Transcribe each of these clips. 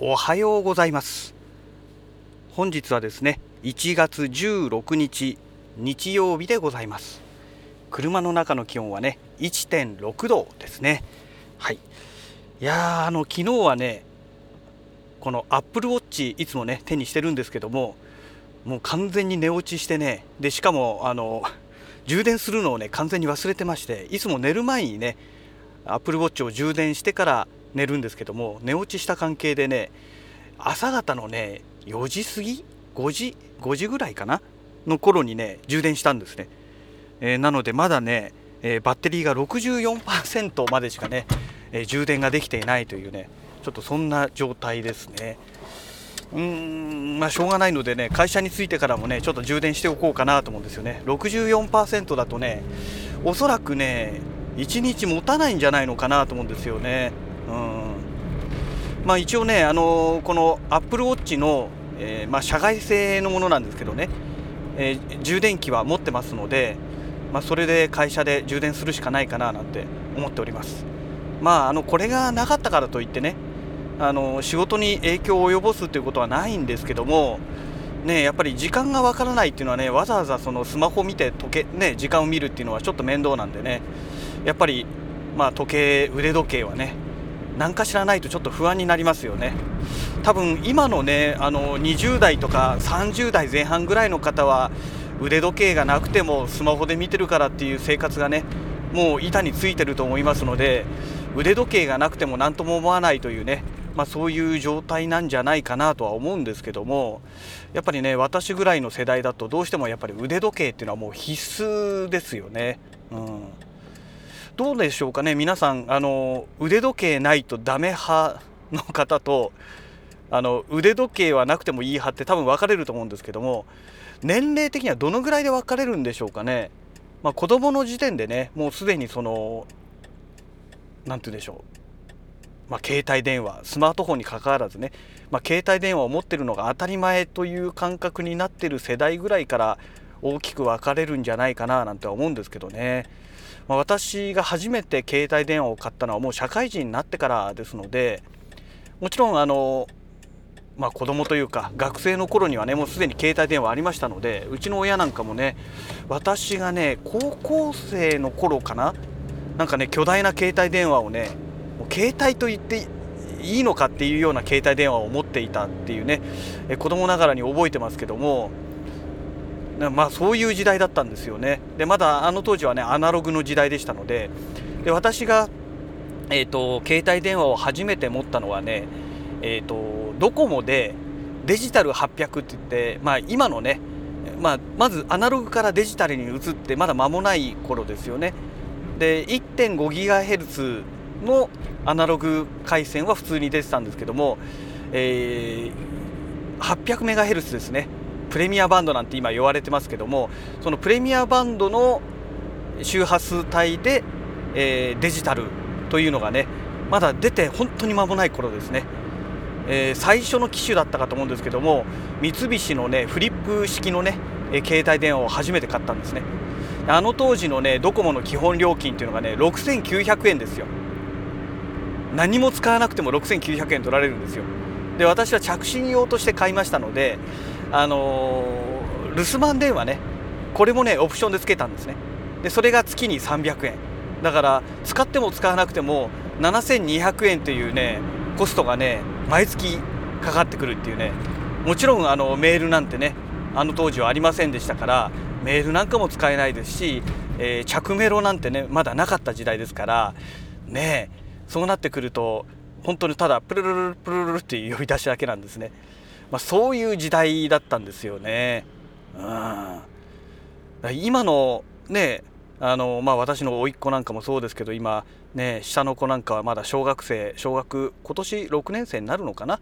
おはようございます。本日はですね1月16日日曜日でございます。車の中の気温はね1.6度ですね。はい。いやあの昨日はねこのアップルウォッチいつもね手にしてるんですけどももう完全に寝落ちしてねでしかもあの充電するのをね完全に忘れてましていつも寝る前にねアップルウォッチを充電してから寝るんですけども寝落ちした関係でね朝方のね4時過ぎ5時5時ぐらいかなの頃にね充電したんですね、えー、なのでまだね、えー、バッテリーが64%までしかね、えー、充電ができていないというねちょっとそんな状態ですね。うーんまあしょうがないのでね会社に着いてからもねちょっと充電しておこうかなと思うんですよね。64%だとねおそらくね1日持たないんじゃないのかなと思うんですよね。うんまあ、一応ね、あの、このアップルウォッチの、えー、まあ、社外製のものなんですけどね、えー、充電器は持ってますので、まあ、それで会社で充電するしかないかななんて思っております。まあ、あのこれがなかったからといってねあの仕事に影響を及ぼすということはないんですけども、ね、やっぱり時間がわからないっていうのはねわざわざそのスマホ見て時計、ね、時間を見るっていうのはちょっと面倒なんでねやっぱり、まあ、時計腕時計はね何かしらないとちょっと不安になりますよね多分今のねあの20代とか30代前半ぐらいの方は腕時計がなくてもスマホで見てるからっていう生活がねもう板についてると思いますので腕時計がなくても何とも思わないというねまあ、そういう状態なんじゃないかなとは思うんですけどもやっぱりね私ぐらいの世代だとどうしてもやっぱり腕時計っていうのはもう必須ですよね。うんどうでしょうかね皆さんあの腕時計ないとダメ派の方とあの腕時計はなくてもいい派って多分分かれると思うんですけども年齢的にはどのぐらいで分かれるんでしょうかね、まあ、子供の時点でねもうすでにその何て言うんでしょう、まあ、携帯電話スマートフォンにかかわらずね、まあ、携帯電話を持ってるのが当たり前という感覚になってる世代ぐらいから大きく分かれるんじゃないかななんて思うんですけどね。まあ、私が初めて携帯電話を買ったのはもう社会人になってからですのでもちろんあのまあ、子供というか学生の頃にはねもうすでに携帯電話ありましたのでうちの親なんかもね私がね高校生の頃かななんかね巨大な携帯電話をねもう携帯と言っていいのかっていうような携帯電話を持っていたっていうね子供ながらに覚えてますけどもまあそういう時代だったんですよね。でまだあの当時はねアナログの時代でしたので。で私が、えーと、携帯電話を初めて持ったのはね、えーと、ドコモでデジタル800って言って、まあ、今のね、まあ、まずアナログからデジタルに移ってまだ間もない頃ですよね。で 1.5GHz のアナログ回線は普通に出てたんですけども、えー、800MHz ですね。プレミアバンドなんて今言われてますけどもそのプレミアバンドの周波数帯で、えー、デジタルというのがねまだ出て本当に間もない頃ですね、えー、最初の機種だったかと思うんですけども三菱のねフリップ式のね携帯電話を初めて買ったんですね。あの当時のねドコモの基本料金っていうのがね6900円ですよ。何も使わなくても6900円取られるんですよ。で私は着信用として買いましたのであの、留守番電話ね。これもねオプションでつけたんですね。でそれが月に300円だから使っても使わなくても7200円というねコストがね毎月かかってくるっていうね。もちろんあのメールなんてねあの当時はありませんでしたからメールなんかも使えないですし、えー、着メロなんてねまだなかった時代ですからねそうなってくると本当にただプルルルプルルルって呼び出しだけなんですね。まあ、そういう時代だったんですよね。うん、今のねあのまあ、私の甥っ子なんかもそうですけど今ね下の子なんかはまだ小学生小学今年6年生になるのかな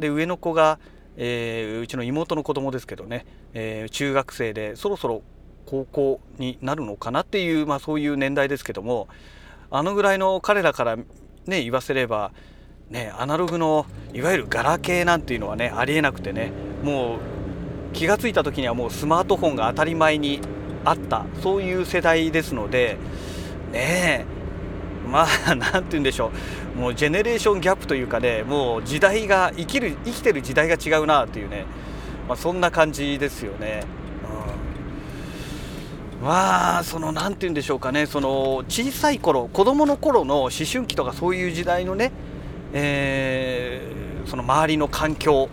で上の子が、えー、うちの妹の子供ですけどね、えー、中学生でそろそろ高校になるのかなっていう、まあ、そういう年代ですけどもあのぐらいの彼らからね言わせればね、アナログのいわゆるガラケーなんていうのはねありえなくてねもう気が付いた時にはもうスマートフォンが当たり前にあったそういう世代ですのでねえまあ 何て言うんでしょうもうジェネレーションギャップというかねもう時代が生きる生きてる時代が違うなというね、まあ、そんな感じですよね。うん、まあその何て言うんでしょうかねその小さい頃子供の頃の思春期とかそういう時代のね、えー、その周りの環境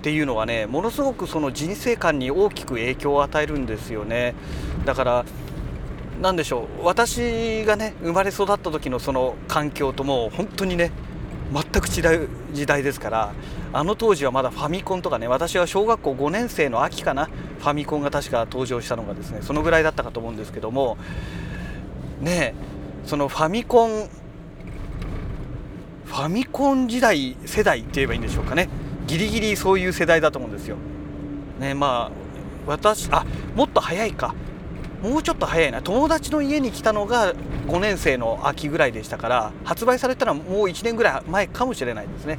っていうのはねものすごくその人生観に大きく影響を与えるんですよね。だから何でしょう私がね生まれ育った時のその環境ともう本当にね全く違う時代ですからあの当時はまだファミコンとかね私は小学校5年生の秋かなファミコンが確か登場したのがですねそのぐらいだったかと思うんですけどもねそのファミコンファミコン時代世代って言えばいいんでしょうかね。ギリギリそういう世代だと思うんですよ。ねまあ私あもっと早いか。もうちょっと早いな。友達の家に来たのが5年生の秋ぐらいでしたから発売されたらもう1年ぐらい前かもしれないですね。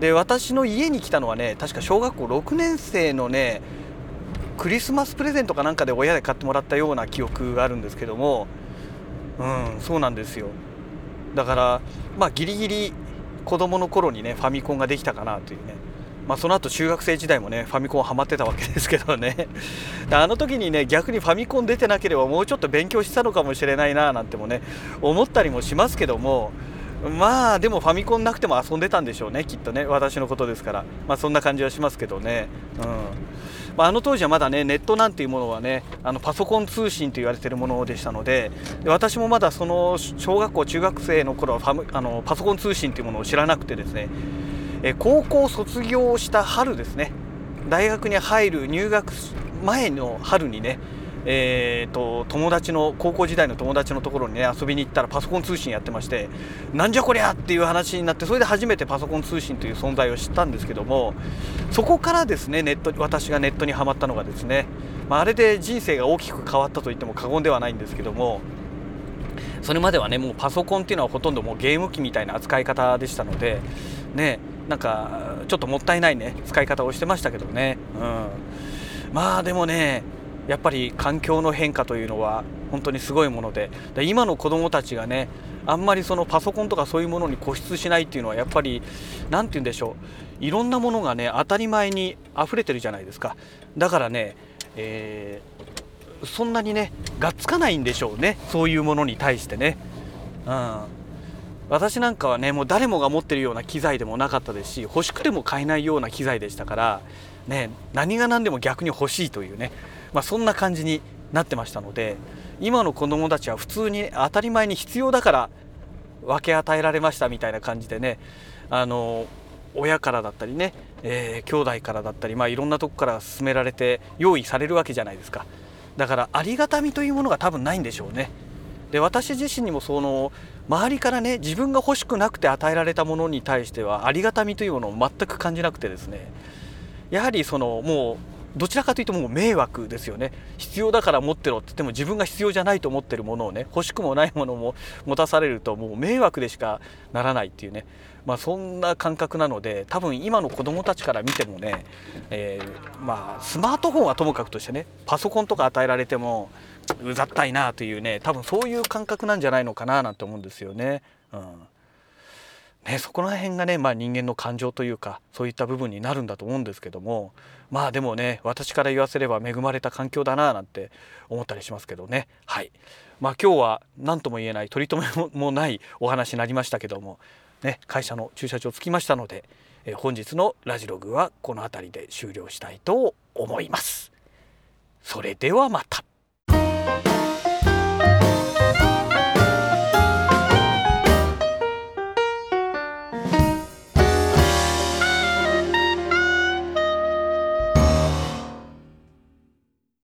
で私の家に来たのはね確か小学校6年生のねクリスマスプレゼントかなんかで親で買ってもらったような記憶があるんですけども。うんそうなんですよ。だからまあギリギリ子供の頃にねファミコンができたかなというね。まあ、その後中学生時代もねファミコンハマってたわけですけどね。あの時にね逆にファミコン出てなければもうちょっと勉強したのかもしれないななんてもね思ったりもしますけどもまあでもファミコンなくても遊んでたんでしょうねきっとね。私のことですから。まあそんな感じはしますけどね。うん。まあ、あの当時はまだねネットなんていうものはねあのパソコン通信と言われているものでしたのでで私もまだその小学校中学生の頃はファムあのパソコン通信というものを知らなくてですねえ高校卒業した春ですね大学に入る入学前の春にねえーと、友達の高校時代の友達のところにね遊びに行ったらパソコン通信やってましてなんじゃこりゃっていう話になってそれで初めてパソコン通信という存在を知ったんですけどもそこからですねネット私がネットにはまったのがですね、まあ、あれで人生が大きく変わったと言っても過言ではないんですけどもそれまではねもうパソコンっていうのはほとんどもうゲーム機みたいな扱い方でしたのでねなんかちょっともったいないね使い方をしてましたけどね、うん、まあでもねやっぱり環境の変化というのは本当にすごいもので今の子どもたちがねあんまりそのパソコンとかそういうものに固執しないっていうのはやっぱり何て言うんでしょういろんなものがね当たり前に溢れてるじゃないですか。だからね、えー、そんなにねがっつかないんでしょうねそういうものに対してね。うん。私なんかはねもう誰もが持ってるような機材でもなかったですし欲しくても買えないような機材でしたからね何が何でも逆に欲しいというね。まあ、そんな感じになってましたので今の子どもたちは普通に当たり前に必要だから分け与えられましたみたいな感じでねあの親からだったりね、えー、兄弟からだったり、まあ、いろんなとこから勧められて用意されるわけじゃないですか。だからありがたみというものが多分ないんでしょうね。で私自身にもその周りからね自分が欲しくなくて与えられたものに対してはありがたみというものを全く感じなくてですね。やはりそのもうどちらかというともう迷惑ですよね。必要だから持ってろって言っても自分が必要じゃないと思ってるものをね欲しくもないものも持たされるともう迷惑でしかならないっていうね。まあそんな感覚なので多分今の子供たちから見てもね、えー、まあスマートフォンはともかくとしてねパソコンとか与えられてもうざったいなというね多分そういう感覚なんじゃないのかななんて思うんですよね。うん。ね、そこら辺がね、まあ、人間の感情というかそういった部分になるんだと思うんですけどもまあでもね私から言わせれば恵まれた環境だななんて思ったりしますけどねはいまあ今日は何とも言えない取り留めもないお話になりましたけども、ね、会社の駐車場着きましたので、え本日のラジログはこの辺りで終了したいと思います。それではまた。